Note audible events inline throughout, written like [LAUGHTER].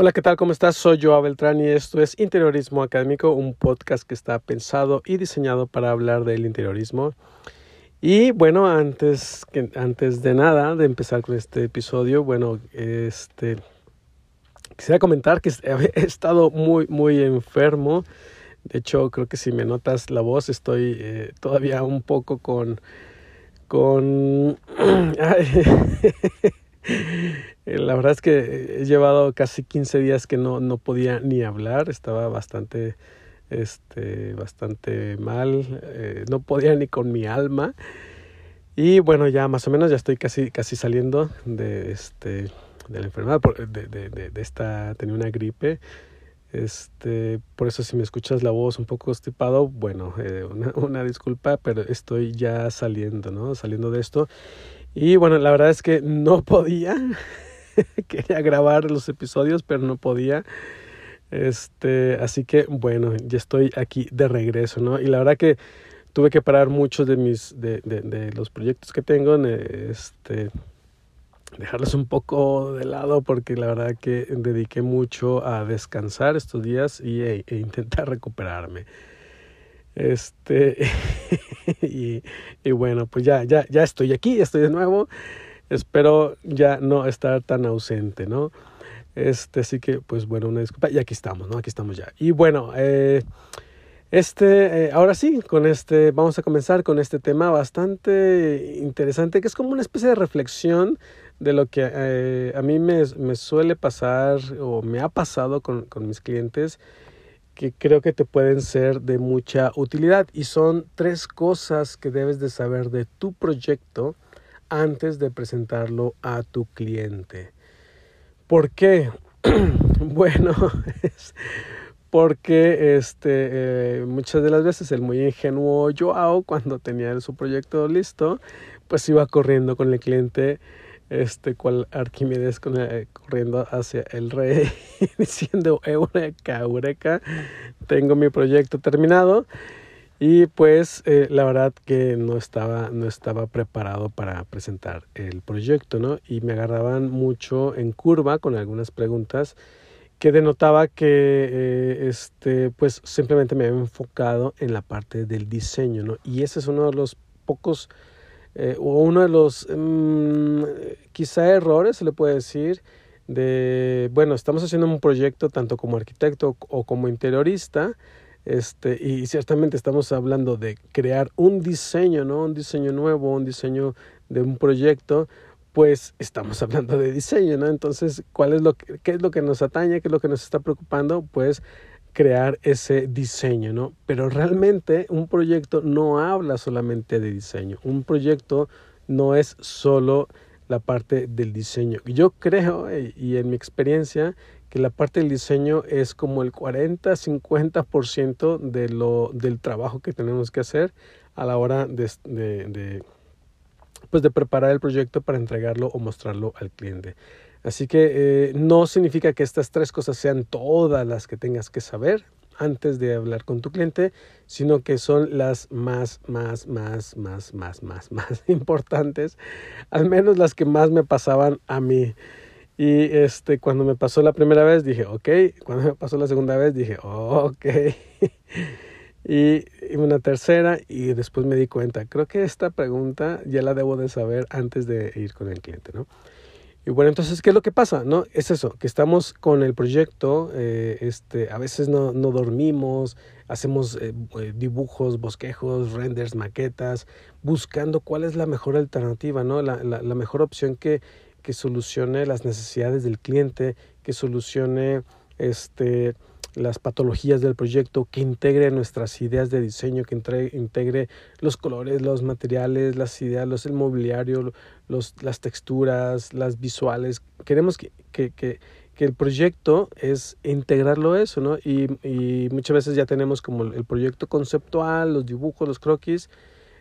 Hola, ¿qué tal? ¿Cómo estás? Soy Joa Beltrán y esto es Interiorismo Académico, un podcast que está pensado y diseñado para hablar del interiorismo. Y bueno, antes, antes de nada, de empezar con este episodio, bueno, este, quisiera comentar que [LAUGHS] he estado muy, muy enfermo. De hecho, creo que si me notas la voz, estoy eh, todavía un poco con... con [CLEARS THROAT] [LAUGHS] La verdad es que he llevado casi 15 días que no, no podía ni hablar, estaba bastante, este, bastante mal, eh, no podía ni con mi alma. Y bueno, ya más o menos ya estoy casi, casi saliendo de, este, de la enfermedad, de, de, de, esta, tenía una gripe. Este, por eso si me escuchas la voz un poco constipado, bueno, eh, una, una disculpa, pero estoy ya saliendo, ¿no? Saliendo de esto. Y bueno, la verdad es que no podía. [LAUGHS] quería grabar los episodios, pero no podía. Este, así que bueno, ya estoy aquí de regreso, ¿no? Y la verdad que tuve que parar muchos de mis, de, de, de los proyectos que tengo, este, dejarlos un poco de lado porque la verdad que dediqué mucho a descansar estos días y e, e intentar recuperarme. Este, [LAUGHS] y, y bueno, pues ya, ya, ya estoy aquí, estoy de nuevo espero ya no estar tan ausente, ¿no? Este, así que, pues bueno, una disculpa. Y aquí estamos, ¿no? Aquí estamos ya. Y bueno, eh, este, eh, ahora sí, con este, vamos a comenzar con este tema bastante interesante, que es como una especie de reflexión de lo que eh, a mí me, me, suele pasar o me ha pasado con, con mis clientes que creo que te pueden ser de mucha utilidad y son tres cosas que debes de saber de tu proyecto antes de presentarlo a tu cliente. ¿Por qué? [CLEARS THROAT] bueno, [LAUGHS] es porque este, eh, muchas de las veces el muy ingenuo Joao, cuando tenía su proyecto listo, pues iba corriendo con el cliente, este, cual Arquímedes corriendo hacia el rey, [LAUGHS] diciendo, eureka, eureka, tengo mi proyecto terminado. Y pues eh, la verdad que no estaba, no estaba preparado para presentar el proyecto, ¿no? Y me agarraban mucho en curva con algunas preguntas que denotaba que eh, este, pues simplemente me había enfocado en la parte del diseño, ¿no? Y ese es uno de los pocos, eh, o uno de los mmm, quizá errores, se le puede decir, de, bueno, estamos haciendo un proyecto tanto como arquitecto o como interiorista, este, y ciertamente estamos hablando de crear un diseño, ¿no? Un diseño nuevo, un diseño de un proyecto, pues estamos [LAUGHS] hablando de diseño, ¿no? Entonces, ¿cuál es lo que, qué es lo que nos atañe, qué es lo que nos está preocupando? Pues crear ese diseño, ¿no? Pero realmente un proyecto no habla solamente de diseño. Un proyecto no es solo la parte del diseño. Yo creo, eh, y en mi experiencia, que la parte del diseño es como el 40-50% de del trabajo que tenemos que hacer a la hora de, pues de preparar el proyecto para entregarlo o mostrarlo al cliente. Así que eh, no significa que estas tres cosas sean todas las que tengas que saber antes de hablar con tu cliente, sino que son las más, más, más, más, más, más, más [LAUGHS] importantes, al menos las que más me pasaban a mí. Y este, cuando me pasó la primera vez dije, ok. Cuando me pasó la segunda vez dije, ok. [LAUGHS] y, y, una tercera y después me di cuenta, creo que esta pregunta ya la debo de saber antes de ir con el cliente, ¿no? Y bueno, entonces, ¿qué es lo que pasa? ¿No? Es eso, que estamos con el proyecto, eh, este, a veces no, no dormimos, hacemos eh, eh, dibujos, bosquejos, renders, maquetas, buscando cuál es la mejor alternativa, ¿no? La, la, la mejor opción que, que solucione las necesidades del cliente, que solucione este, las patologías del proyecto, que integre nuestras ideas de diseño, que integre los colores, los materiales, las ideas, los, el mobiliario, los, las texturas, las visuales. Queremos que, que, que, que el proyecto es integrarlo eso, ¿no? Y, y, muchas veces ya tenemos como el proyecto conceptual, los dibujos, los croquis,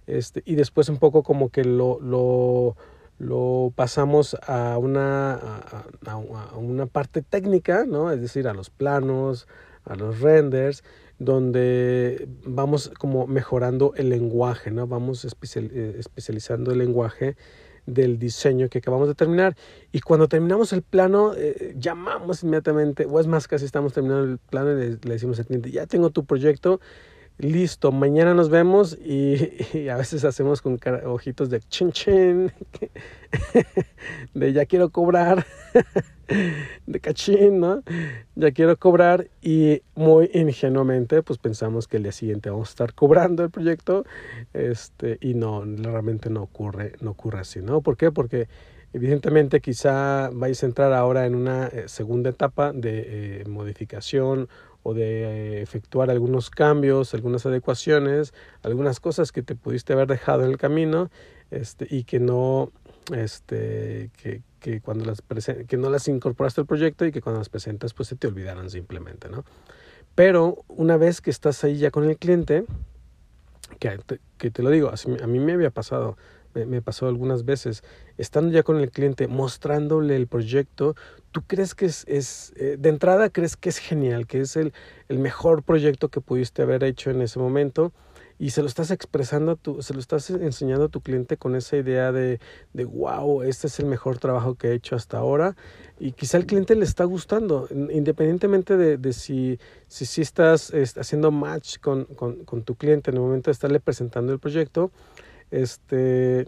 este, y después un poco como que lo, lo lo pasamos a una, a, a, una parte técnica, ¿no? es decir, a los planos, a los renders, donde vamos como mejorando el lenguaje, ¿no? vamos especial, eh, especializando el lenguaje del diseño que acabamos de terminar. Y cuando terminamos el plano, eh, llamamos inmediatamente, o es más, casi estamos terminando el plano y le, le decimos al cliente, ya tengo tu proyecto listo, mañana nos vemos y, [LAUGHS] a veces hacemos con ojitos de chin chin, [LAUGHS] de ya quiero cobrar, [LAUGHS] de cachín, ¿no? Ya quiero cobrar y muy ingenuamente pues pensamos que el día siguiente vamos a estar cobrando el proyecto este, y no, realmente no ocurre, no ocurre así, ¿no? ¿Por qué? Porque evidentemente quizá vais a entrar ahora en una eh, segunda etapa de eh, modificación o de eh, efectuar algunos cambios, algunas adecuaciones, algunas cosas que te pudiste haber dejado en el camino este, y que no, este, que, que cuando las que no las incorporaste al proyecto y que cuando las presentas pues se te olvidaron simplemente, ¿no? Pero una vez que estás ahí ya con el cliente, que, que te lo digo, a mí me había pasado, me, pasó algunas veces, estando ya con el cliente, mostrándole el proyecto, tú crees que es, eh, de entrada crees que es genial, que es el, el mejor proyecto que pudiste haber hecho en ese momento y se lo estás expresando, tu, se lo estás enseñando a tu cliente con esa idea de, de, wow, este es el mejor trabajo que he hecho hasta ahora y quizá al cliente le está gustando, independientemente de, si, si, si estás haciendo match con, tu cliente en el momento de estarle presentando el proyecto, este,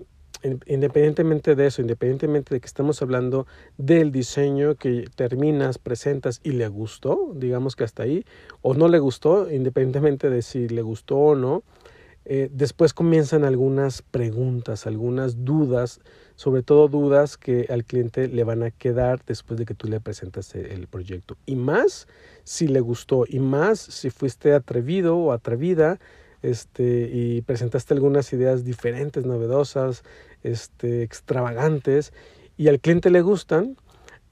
independientemente de eso, independientemente de que estamos hablando del diseño que terminas, presentas y le gustó, digamos que hasta ahí, o no le gustó, independientemente de si le gustó o no, eh, después comienzan algunas preguntas, algunas dudas, sobre todo dudas que al cliente le van a quedar después de que tú le presentas el proyecto. Y más si le gustó, y más si fuiste atrevido o atrevida este, y presentaste algunas ideas diferentes, novedosas, este, extravagantes, y al cliente le gustan,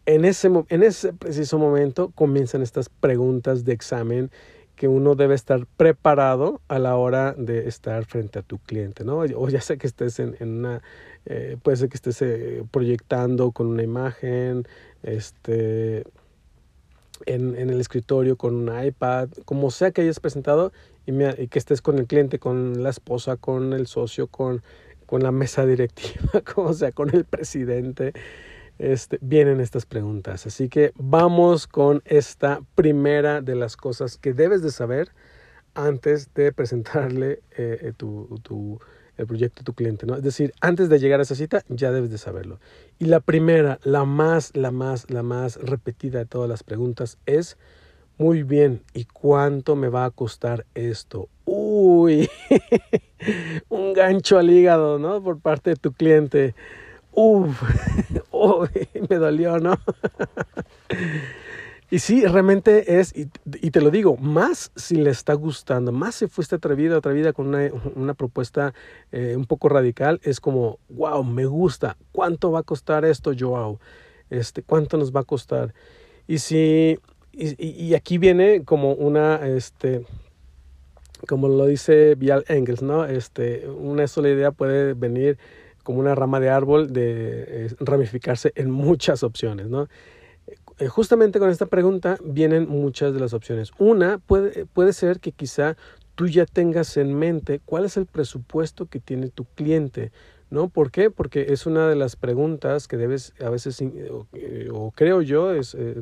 en ese, en ese preciso momento comienzan estas preguntas de examen que uno debe estar preparado a la hora de estar frente a tu cliente, ¿no? O ya sea que estés en, en una, eh, puede ser que estés eh, proyectando con una imagen, este, en, en, el escritorio con un iPad, como sea que hayas presentado y, que estés con el cliente, con la esposa, con el socio, con, con la mesa directiva, [LAUGHS] como sea, con el presidente, este, vienen estas preguntas. Así que vamos con esta primera de las cosas que debes de saber antes de presentarle eh, eh, tu, tu, el proyecto a tu cliente, ¿no? Es decir, antes de llegar a esa cita ya debes de saberlo. Y la primera, la más, la más, la más repetida de todas las preguntas es, muy bien, ¿y cuánto me va a costar esto? Uy, [LAUGHS] un gancho al hígado, ¿no? Por parte de tu cliente. Uf, [LAUGHS] uy, me dolió, ¿no? [LAUGHS] Y sí, realmente es, y, te lo digo, más si le está gustando, más si fuiste atrevido, atrevida con una, propuesta eh, un poco radical, es como, wow, me gusta, ¿cuánto va a costar esto, Joao? Este, ¿Cuánto nos va a costar? Y si, y, y aquí viene como una, este, como lo dice Vial Engels, ¿no? Este, una sola idea puede venir como una rama de árbol, de ramificarse en muchas opciones, ¿no? Eh, justamente con esta pregunta vienen muchas de las opciones. Una puede, puede ser que quizá tú ya tengas en mente cuál es el presupuesto que tiene tu cliente, ¿no? ¿Por qué? Porque es una de las preguntas que debes a veces, eh, o, creo yo, es, eh,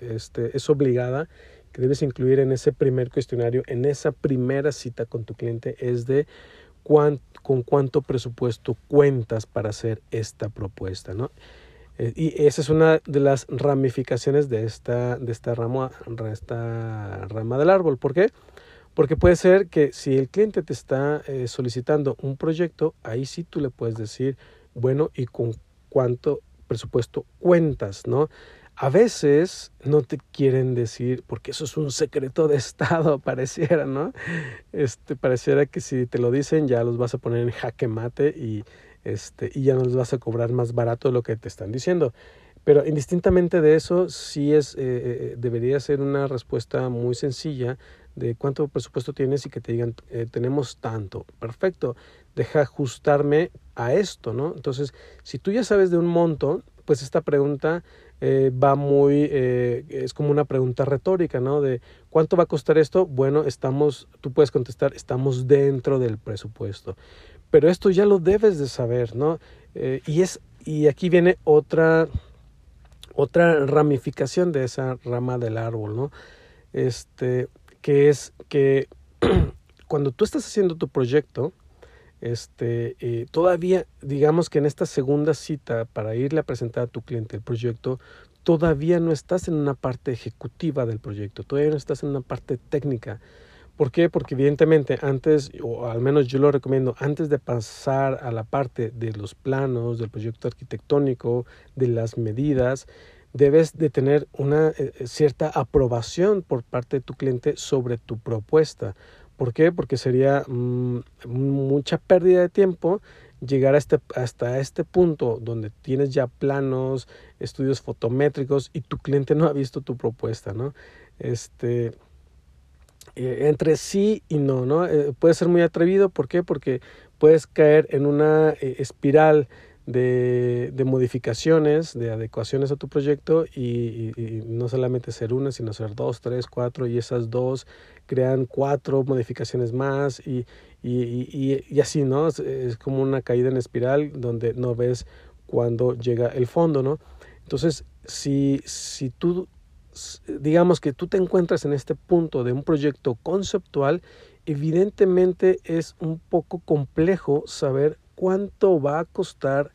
este, es obligada, que debes incluir en ese primer cuestionario, en esa primera cita con tu cliente, es de con cuánto presupuesto cuentas para hacer esta propuesta, ¿no? Eh, y esa es una de las ramificaciones de esta, de esta, rama, esta rama del árbol. ¿Por qué? Puede ser que si el cliente te está eh, solicitando un proyecto, ahí sí tú le puedes decir, bueno, ¿y con cuánto presupuesto cuentas? ¿no? A veces no te quieren decir, porque eso es un secreto de [LAUGHS] Estado, pareciera, ¿no? Este, pareciera que si te lo dicen ya los vas a poner en jaque mate y este, y ya no les vas a cobrar más barato lo que te están diciendo. Pero indistintamente de eso, sí es, eh, eh, debería ser una respuesta muy sencilla de cuánto presupuesto tienes y que te digan, eh, tenemos tanto. Perfecto, deja ajustarme a esto, ¿no? Entonces, si tú ya sabes de un monto, pues esta pregunta va muy, es como una pregunta retórica, ¿no? De cuánto va a costar esto. Bueno, estamos, tú puedes contestar, estamos dentro del presupuesto. pero esto ya lo debes de saber, ¿no? Eh, y, es, y aquí viene otra, otra ramificación de esa rama del árbol, ¿no? Este, que es que [CLEARS THROAT] cuando tú estás haciendo tu proyecto, este, eh, todavía, digamos que en esta segunda cita para irle a presentar a tu cliente el proyecto, todavía no estás en una parte ejecutiva del proyecto, todavía no estás en una parte técnica. ¿Por qué? Porque evidentemente antes, o al menos yo lo recomiendo, antes de pasar a la parte de los planos, del proyecto arquitectónico, de las medidas, debes de tener una eh, eh, cierta aprobación por parte de tu cliente sobre tu propuesta. ¿Por qué? Porque sería mm, mucha pérdida de tiempo llegar a este, hasta este punto donde tienes ya planos, estudios fotométricos y tu cliente no ha visto tu propuesta, ¿no? Este, eh, entre sí y no, ¿no? Puede ser muy atrevido, ¿por qué? Porque puedes caer en una espiral de, de, modificaciones, de adecuaciones a tu proyecto y, no solamente ser una, sino ser dos, tres, cuatro y esas dos crean cuatro modificaciones más y, y así, ¿no? Es, es, como una caída en espiral donde no ves cuando llega el fondo, ¿no? Entonces, si, si tú, digamos que tú te encuentras en este punto de un proyecto conceptual, evidentemente es un poco complejo saber cuánto va a costar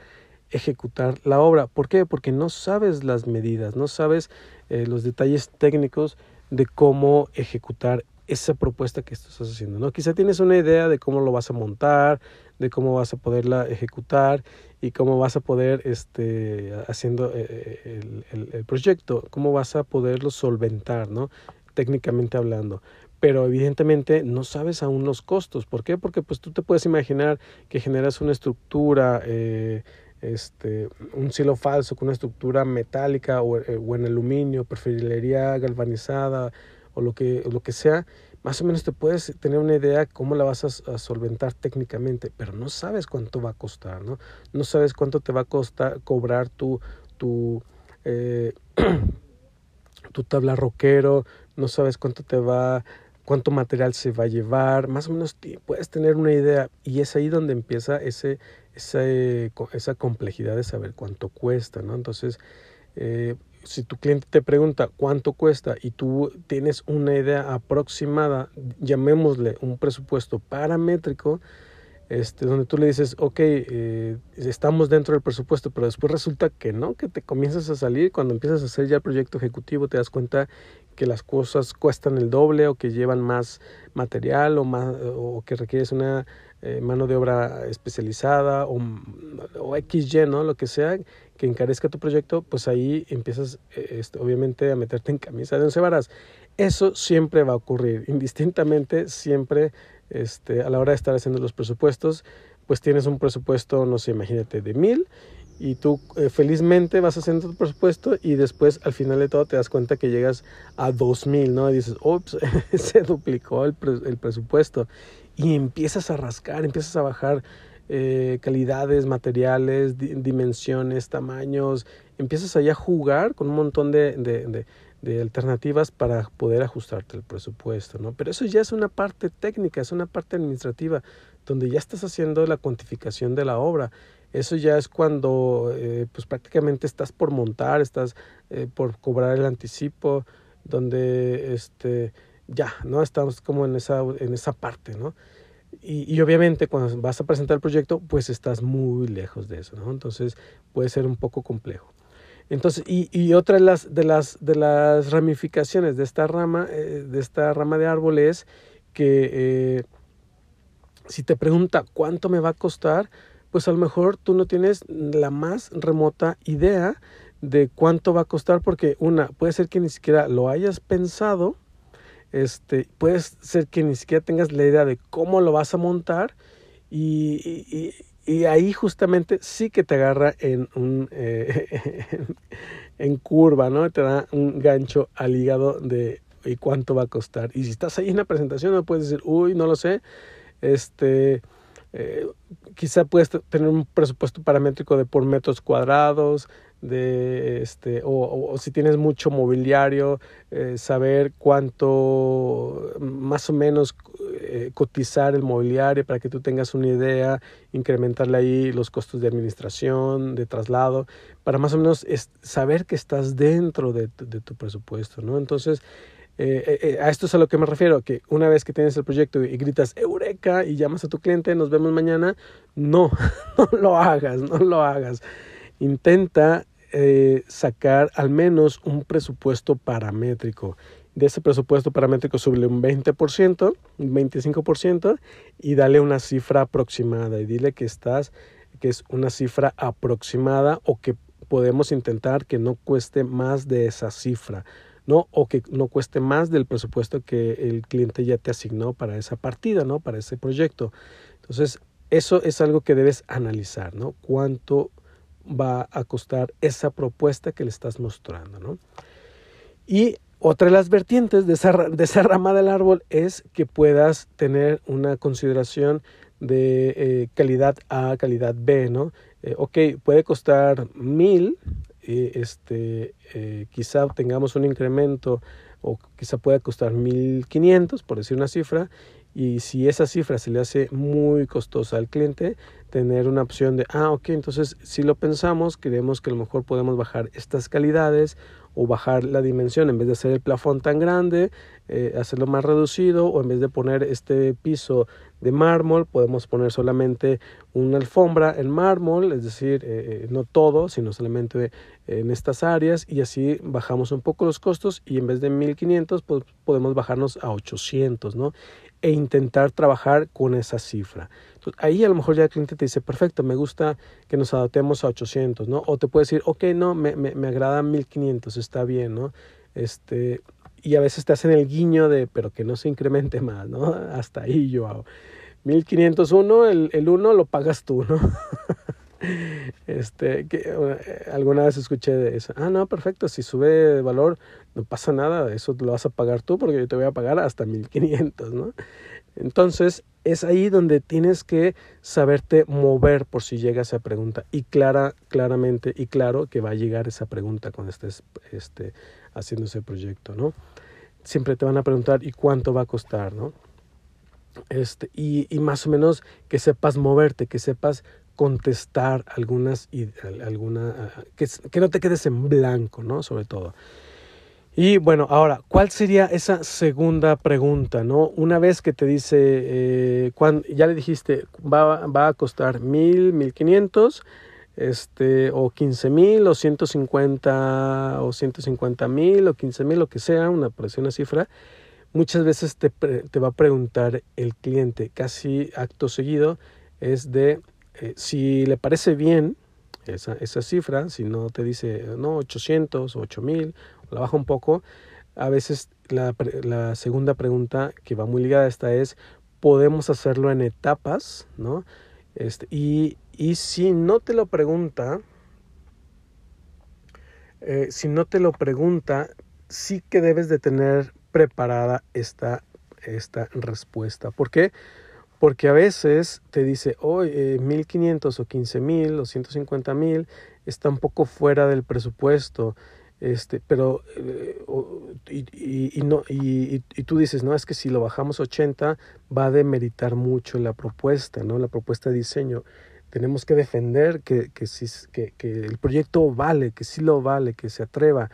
ejecutar la obra. ¿Por qué? Porque no sabes las medidas, no sabes eh, los detalles técnicos de cómo ejecutar esa propuesta que estás haciendo. ¿no? Quizá tienes una idea de cómo lo vas a montar, de cómo vas a poderla ejecutar y cómo vas a poder, este, haciendo eh, eh, el, el, el proyecto, cómo vas a poderlo solventar, ¿no? técnicamente hablando pero evidentemente no sabes aún los costos. ¿Por qué? Porque pues tú te puedes imaginar que generas una estructura, eh, este, un cielo falso con una estructura metálica o, eh, o, en aluminio, perfilería galvanizada o lo que, lo que sea. Más o menos te puedes tener una idea cómo la vas a, a, solventar técnicamente, pero no sabes cuánto va a costar, ¿no? No sabes cuánto te va a costar cobrar tu, tu, eh, [CLEARS THROAT] tu tabla roquero, no sabes cuánto te va cuánto material se va a llevar, más o menos puedes tener una idea y es ahí donde empieza ese, esa, esa complejidad de saber cuánto cuesta, ¿no? Entonces, eh, si tu cliente te pregunta cuánto cuesta y tú tienes una idea aproximada, llamémosle un presupuesto paramétrico, este, donde tú le dices, ok, eh, estamos dentro del presupuesto, pero después resulta que no, que te comienzas a salir, cuando empiezas a hacer ya el proyecto ejecutivo te das cuenta que las cosas cuestan el doble o que llevan más material o, más, o que requieres una eh, mano de obra especializada o, o XY, ¿no? Lo que sea que encarezca tu proyecto, pues ahí empiezas eh, este, obviamente a meterte en camisa de once varas. Eso siempre va a ocurrir, [LAUGHS] indistintamente, siempre este, a la hora de estar haciendo los presupuestos, pues tienes un presupuesto, no sé, imagínate, de mil y tú eh, felizmente vas haciendo tu presupuesto y después al final de todo te das cuenta que llegas a 2000, ¿no? Y dices, ups, [LAUGHS] se duplicó el, pre el, presupuesto y empiezas a rascar, empiezas a bajar eh, calidades, materiales, di dimensiones, tamaños, empiezas allá a jugar con un montón de, de alternativas para poder ajustarte el presupuesto, ¿no? Pero eso ya es una parte técnica, es una parte administrativa, donde ya estás haciendo la cuantificación de la obra eso ya es cuando eh, pues prácticamente estás por montar, estás eh, por cobrar el anticipo, donde este ya, ¿no? Estamos como en esa, en esa parte, ¿no? Y, y, obviamente cuando vas a presentar el proyecto, pues estás muy lejos de eso, ¿no? Entonces puede ser un poco complejo. Entonces, y, y otra de las, ramificaciones de esta rama, eh, de esta árbol es que eh, si te pregunta cuánto me va a costar, pues a lo mejor tú no tienes la más remota idea de cuánto va a costar porque una, puede ser que ni siquiera lo hayas pensado, este, puede ser que ni siquiera tengas la idea de cómo lo vas a montar y, y ahí justamente sí que te agarra en un eh, [LAUGHS] en curva, ¿no? Te da un gancho al hígado de y cuánto va a costar. Y si estás ahí en la presentación no puedes decir, uy, no lo sé, este eh, quizá puedes tener un presupuesto paramétrico de por metros cuadrados, de este o, si tienes mucho mobiliario eh, saber cuánto más o menos eh, cotizar el mobiliario para que tú tengas una idea incrementarle ahí los costos de administración de traslado para más o menos saber que estás dentro de, de tu presupuesto no entonces eh, a esto es a lo que me refiero, que una vez que tienes el proyecto y gritas Eureka y llamas a tu cliente, nos vemos mañana, no, [LAUGHS] no lo hagas, no lo hagas. Intenta eh, sacar al menos un presupuesto paramétrico. De ese presupuesto paramétrico sube un 20%, un 25% y dale una cifra aproximada y dile que estás, que es una cifra aproximada o que podemos intentar que no cueste más de esa cifra. ¿No? O que no cueste más del presupuesto que el cliente ya te asignó para esa partida, ¿no? Para ese proyecto. Entonces, eso es algo que debes analizar, ¿no? Cuánto va a costar esa propuesta que le estás mostrando, ¿no? Y otra de las vertientes de esa, de esa rama del árbol es que puedas tener una consideración de eh, calidad A, calidad B, ¿no? Eh, ok, puede costar mil, este, eh, quizá tengamos un incremento o quizá pueda costar mil quinientos, por decir una cifra, y si esa cifra se le hace muy costosa al cliente, tener una opción de, ah, ok, entonces si lo pensamos, creemos que a lo mejor podemos bajar estas calidades o bajar la dimensión, en vez de hacer el plafón tan grande, eh, hacerlo más reducido, o en vez de poner este piso de mármol, podemos poner solamente una alfombra en mármol, es decir, eh, eh, no todo, sino solamente en estas áreas, y así bajamos un poco los costos, y en vez de 1500, pues podemos bajarnos a 800, ¿no? E intentar trabajar con esa cifra ahí a lo mejor ya el cliente te dice, perfecto, me gusta que nos adaptemos a 800, ¿no? O te puede decir, ok, no, me, me, me agrada 1500, está bien, ¿no? Este, y a veces te hacen el guiño de, pero que no se incremente más, ¿no? [LAUGHS] Hasta ahí yo hago. 1501, el, el 1 lo pagas tú, ¿no? [LAUGHS] este, que, eh, alguna vez escuché de eso. Ah, no, perfecto, si sube de valor, no pasa nada, eso lo vas a pagar tú porque yo te voy a pagar hasta 1500, ¿no? Entonces, es ahí donde tienes que saberte mover por si llega esa pregunta y clara, claramente y claro que va a llegar esa pregunta cuando estés este, haciendo ese proyecto, ¿no? Siempre te van a preguntar ¿y cuánto va a costar, no? Este, y, y más o menos que sepas moverte, que sepas contestar algunas alguna que, que no te quedes en blanco, ¿no? Sobre todo. Y bueno, ahora, ¿cuál sería esa segunda pregunta? ¿no? Una vez que te dice, eh, ya le dijiste, va, va, a costar mil, mil quinientos, este, o quince mil, o ciento cincuenta, o ciento cincuenta mil, o quince mil, lo que sea, una, una cifra, muchas veces te, te, va a preguntar el cliente, casi acto seguido, es de eh, si le parece bien esa, esa cifra, si no te dice, no, 800 o 8000 la baja un poco. A veces la, la, segunda pregunta que va muy ligada a esta es, ¿podemos hacerlo en etapas? ¿no? Este, y, y si no te lo pregunta, eh, si no te lo pregunta, sí que debes de tener preparada esta, esta respuesta. ¿Por qué? Porque a veces te dice, hoy oh, 1500 o 15000 o 150 mil está un poco fuera del presupuesto este, pero, eh, y, y, y, tú dices, no, es que si lo bajamos 80 va a demeritar mucho la propuesta, ¿no? La propuesta de diseño. Tenemos que defender que, que, si, que, que el proyecto vale, que sí lo vale, que se atreva,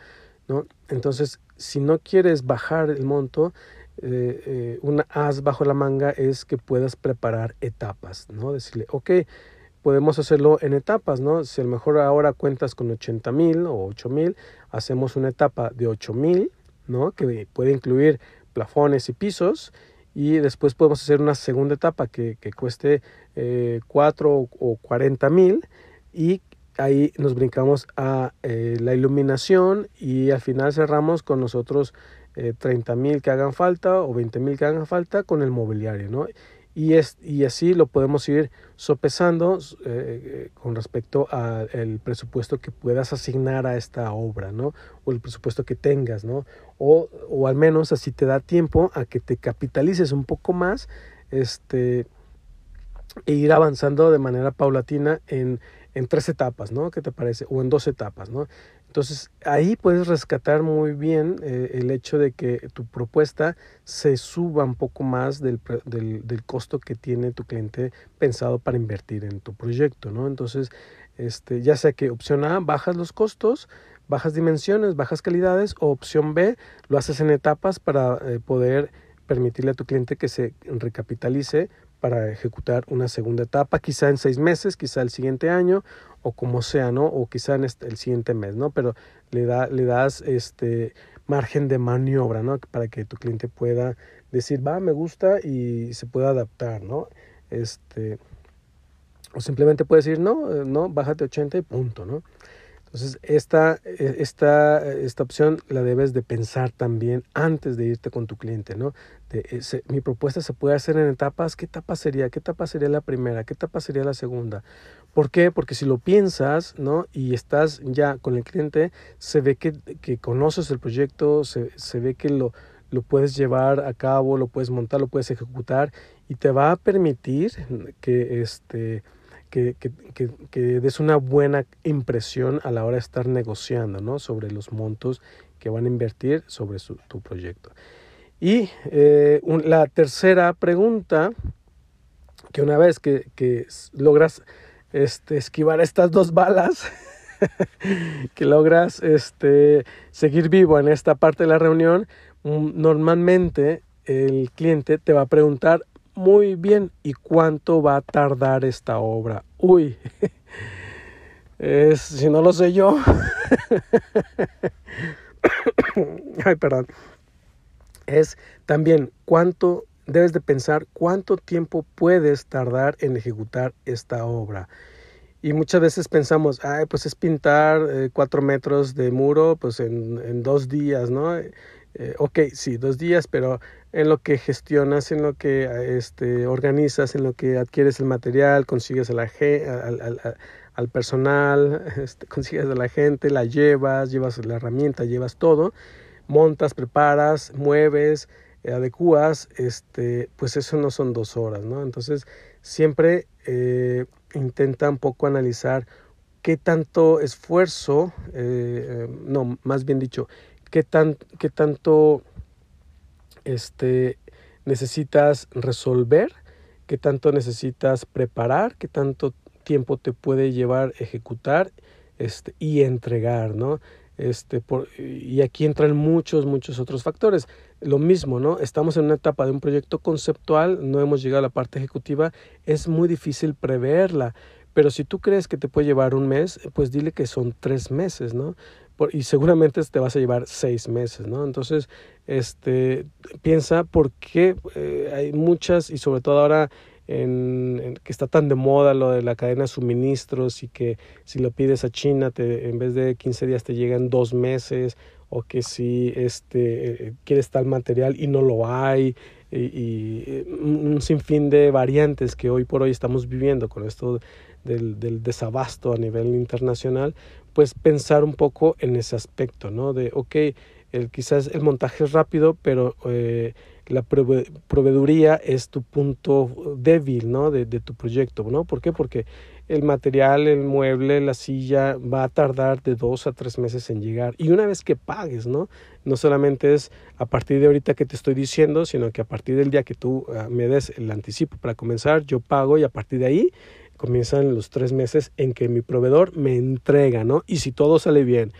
¿no? Entonces, si no quieres bajar el monto, eh, eh, as bajo la manga es que puedas preparar etapas, ¿no? Decirle, ok, podemos hacerlo en etapas, ¿no? Si a lo mejor ahora cuentas con 80 mil o 8 mil, hacemos una etapa de 8 mil, ¿no? Que puede incluir plafones y pisos y después podemos hacer una segunda etapa que cueste eh, 4 o 40 mil y ahí nos brincamos a eh, la iluminación y al final cerramos con nosotros eh, 30 mil que hagan falta o 20 mil que hagan falta con el mobiliario, ¿no? y, es, y así lo podemos ir sopesando eh, con respecto al presupuesto que puedas asignar a esta obra, ¿no? O el presupuesto que tengas, ¿no? O, o al menos así te da tiempo a que te capitalices un poco más, este, e ir avanzando de manera paulatina en, en tres etapas, ¿no? ¿Qué te parece? O en dos etapas, ¿no? Entonces ahí puedes rescatar muy bien eh, el hecho de que tu propuesta se suba un poco más del, del, del, costo que tiene tu cliente pensado para invertir en tu proyecto, ¿no? Entonces, este, ya sea que opción A, bajas los costos, bajas dimensiones, bajas calidades, o opción B, lo haces en etapas para eh, poder permitirle a tu cliente que se recapitalice para ejecutar una segunda etapa, quizá en seis meses, quizá el siguiente año, o como sea, ¿no? O quizá en este, el siguiente mes, ¿no? Pero le, da, le das este margen de maniobra, ¿no? Para que tu cliente pueda decir, va, me gusta y se pueda adaptar, ¿no? Este, o simplemente puedes decir, no, eh, no, bájate 80 y punto, ¿no? Entonces, esta, e, esta, esta opción la debes de pensar también antes de irte con tu cliente, ¿no? De, mi propuesta se puede hacer en etapas. ¿Qué etapa sería? ¿Qué etapa sería la primera? ¿Qué etapa sería la segunda? ¿Por qué? Porque si lo piensas, ¿no? Y estás ya con el cliente, se ve que, que conoces el proyecto, se, se ve que lo, lo puedes llevar a cabo, lo puedes montar, lo puedes ejecutar y te va a permitir que este que, que, que, des una buena impresión a la hora de estar negociando ¿no? sobre los montos que van a invertir sobre tu proyecto. Y eh, la tercera pregunta, que una vez que, que logras este, esquivar estas dos balas, [LAUGHS] que logras este, seguir vivo en esta parte de la reunión, mm, normalmente el cliente te va a preguntar muy bien, ¿y cuánto va a tardar esta obra? Uy, es, si no lo sé yo. [COUGHS] Ay, perdón. Es también cuánto debes de pensar cuánto tiempo puedes tardar en ejecutar esta obra. Y muchas veces pensamos, ay, pues es pintar eh, cuatro metros de muro pues en, dos días, ¿no? Eh, ok, sí, dos días, pero en lo que gestionas, en lo que este, organizas, en lo que adquieres el material, consigues al, al, personal, [LAUGHS] este, consigues a la gente, la llevas, llevas la herramienta, llevas todo, montas, preparas, mueves, eh, adecuas, este, pues eso no son dos horas, ¿no? Entonces, siempre eh, intenta un poco analizar qué tanto esfuerzo, eh, no, más bien dicho, qué, tan, qué tanto este, necesitas resolver, qué tanto necesitas preparar, qué tanto tiempo te puede llevar ejecutar este, y entregar, ¿no? Este, por, y aquí entran muchos, muchos otros factores. Lo mismo, ¿no? Estamos en una etapa de un proyecto conceptual, no hemos llegado a la parte ejecutiva, es muy difícil preverla. Pero si tú crees que te puede llevar un mes, pues dile que son tres meses, ¿no? Y seguramente te vas a llevar seis meses, ¿no? Entonces, este, piensa por qué eh, hay muchas, y sobre todo ahora en, que está tan de moda lo de la cadena de suministros y que si lo pides a China te, en vez de 15 días te llegan dos meses o que si este, quieres tal material y no lo hay y, y, un sinfín de variantes que hoy por hoy estamos viviendo con esto del, del desabasto a nivel internacional, pues pensar un poco en ese aspecto, ¿no? De, ok, quizás el montaje es rápido, pero eh, la proveeduría es tu punto débil, ¿no? De, tu proyecto, ¿no? ¿Por qué? Porque el material, el mueble, la silla va a tardar de dos a tres meses en llegar. Y una vez que pagues, ¿no? No solamente es a partir de ahorita que te estoy diciendo, sino que a partir del día que tú uh, me des el anticipo para comenzar, yo pago y a partir de ahí comienzan los tres meses en que mi proveedor me entrega, ¿no? Y si todo sale bien,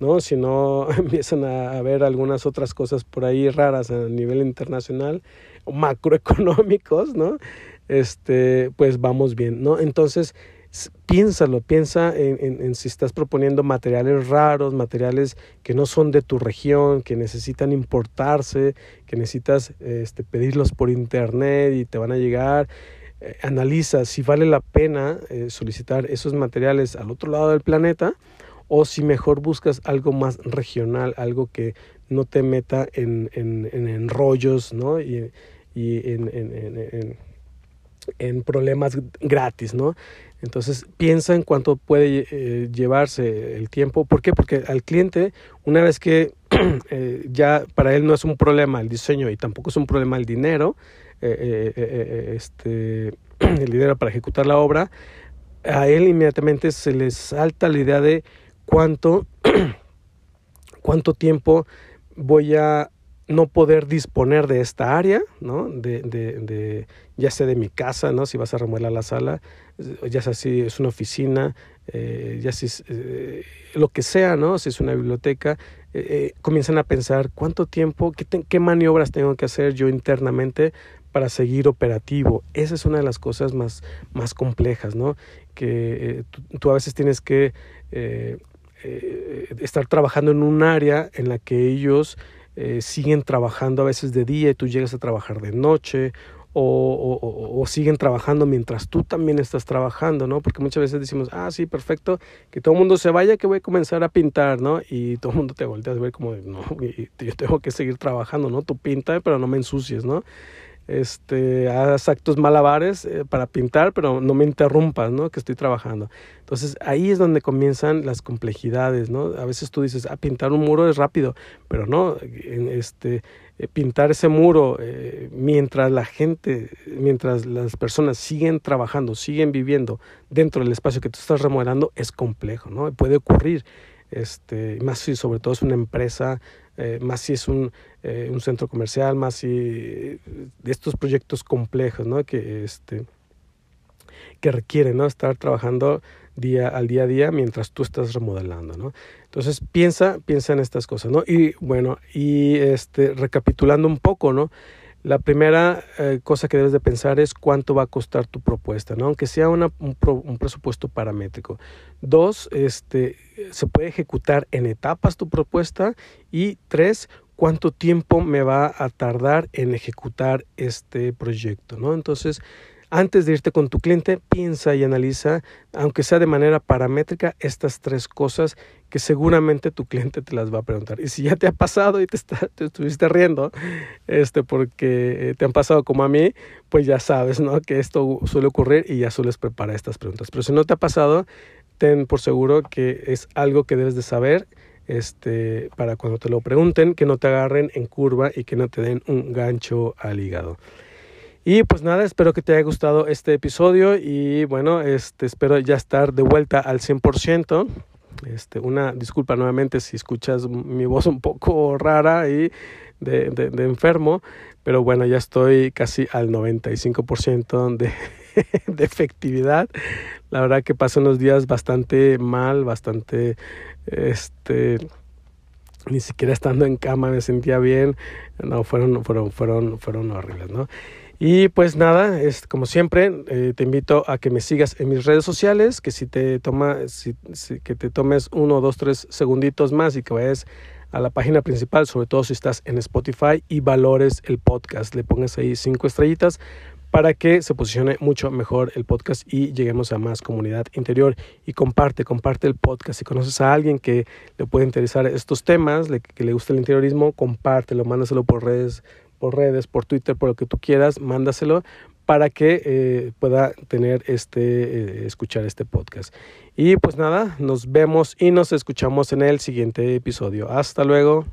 ¿no? Si no [LAUGHS] empiezan a haber algunas otras cosas por ahí raras a nivel internacional o macroeconómicos, ¿no? Este, pues vamos bien, ¿no? Entonces, piénsalo, piensa en, si estás proponiendo materiales raros, materiales que no son de tu región, que necesitan importarse, que necesitas este, pedirlos por internet y te van a llegar eh, analiza si vale la pena eh, solicitar esos materiales al otro lado del planeta o si mejor buscas algo más regional, algo que no te meta en, en, en enrollos ¿no? y, y en, en, problemas gratis. ¿no? Entonces piensa en cuánto puede eh, llevarse el tiempo. ¿Por qué? Porque al cliente, una vez que [CLEARS THROAT] ya para él no es un problema el diseño y tampoco es un problema el dinero, eh, eh, eh, este, [CLEARS THROAT] el dinero para ejecutar la obra, a él inmediatamente se le salta la idea de cuánto, [CLEARS THROAT] cuánto tiempo voy a no poder disponer de esta área, ¿no? De, de, de, ya sea de mi casa, ¿no? Si vas a remodelar la sala, ya sea si es una oficina, ya si es lo que sea, ¿no? Si es una biblioteca, comienzan a pensar cuánto tiempo, qué maniobras tengo que hacer yo internamente para seguir operativo. Esa es una de las cosas más, más complejas, ¿no? Que eh, tú, a veces tienes que eh, estar trabajando en un área en la que ellos eh, siguen trabajando a veces de día y tú llegas a trabajar de noche o, o, o, siguen trabajando mientras tú también estás trabajando, ¿no? Porque muchas veces decimos, ah, sí, perfecto, que todo el mundo se vaya, que voy a comenzar a pintar, ¿no? Y todo el mundo te voltea a ver como, no, yo tengo que seguir trabajando, ¿no? Tú pinta, pero no me ensucies, ¿no? Este, haz actos malabares eh, para pintar, pero no me interrumpas, ¿no? Que estoy trabajando. Entonces ahí es donde comienzan las complejidades, ¿no? A veces tú dices, ah, pintar un muro es rápido, pero no, este, eh, pintar ese muro eh, mientras la gente, mientras las personas siguen trabajando, siguen viviendo dentro del espacio que tú estás remodelando, es complejo, ¿no? Puede ocurrir, este, más si sobre todo es una empresa eh, más si es un, eh, un, centro comercial, más si de estos proyectos complejos, ¿no? Que, este, que requieren, ¿no? Estar trabajando día al día a día mientras tú estás remodelando, ¿no? Entonces piensa, piensa en estas cosas, ¿no? Y bueno, y este, recapitulando un poco, ¿no? La primera eh, cosa que debes de pensar es cuánto va a costar tu propuesta, ¿no? aunque sea un, un, presupuesto paramétrico. Dos, este, se puede ejecutar en etapas tu propuesta. Y tres, cuánto tiempo me va a tardar en ejecutar este proyecto. ¿no? Entonces, antes de irte con tu cliente, piensa y analiza, aunque sea de manera paramétrica, estas tres cosas que seguramente tu cliente te las va a preguntar. Y si ya te ha pasado y te, estuviste riendo, este, porque te han pasado como a mí, pues ya sabes, ¿no? Que esto suele ocurrir y ya sueles preparar estas preguntas. Pero si no te ha pasado, ten por seguro que es algo que debes de saber este, para cuando te lo pregunten, que no te agarren en curva y que no te den un gancho al hígado. Y pues nada, espero que te haya gustado este episodio y bueno, este, espero ya estar de vuelta al 100%. Este, una disculpa nuevamente si escuchas mi voz un poco rara y de, de, de enfermo, pero bueno, ya estoy casi al 95% de, [LAUGHS] de efectividad. La verdad que pasé unos días bastante mal, bastante, este, ni siquiera estando en cama me sentía bien. No, fueron, fueron, fueron, fueron horribles, ¿no? Y pues nada, es como siempre, eh, te invito a que me sigas en mis redes sociales, que si te toma, si, que te tomes uno, dos, tres segunditos más y que vayas a la página principal, sobre todo si estás en Spotify y valores el podcast, le pongas ahí cinco estrellitas para que se posicione mucho mejor el podcast y lleguemos a más comunidad interior. Y comparte, comparte el podcast. Si conoces a alguien que le puede interesar estos temas, que le gusta el interiorismo, compártelo, mándaselo por redes por redes, por Twitter, por lo que tú quieras, mándaselo para que eh, pueda tener este, eh, escuchar este podcast. Y pues nada, nos vemos y nos escuchamos en el siguiente episodio. Hasta luego.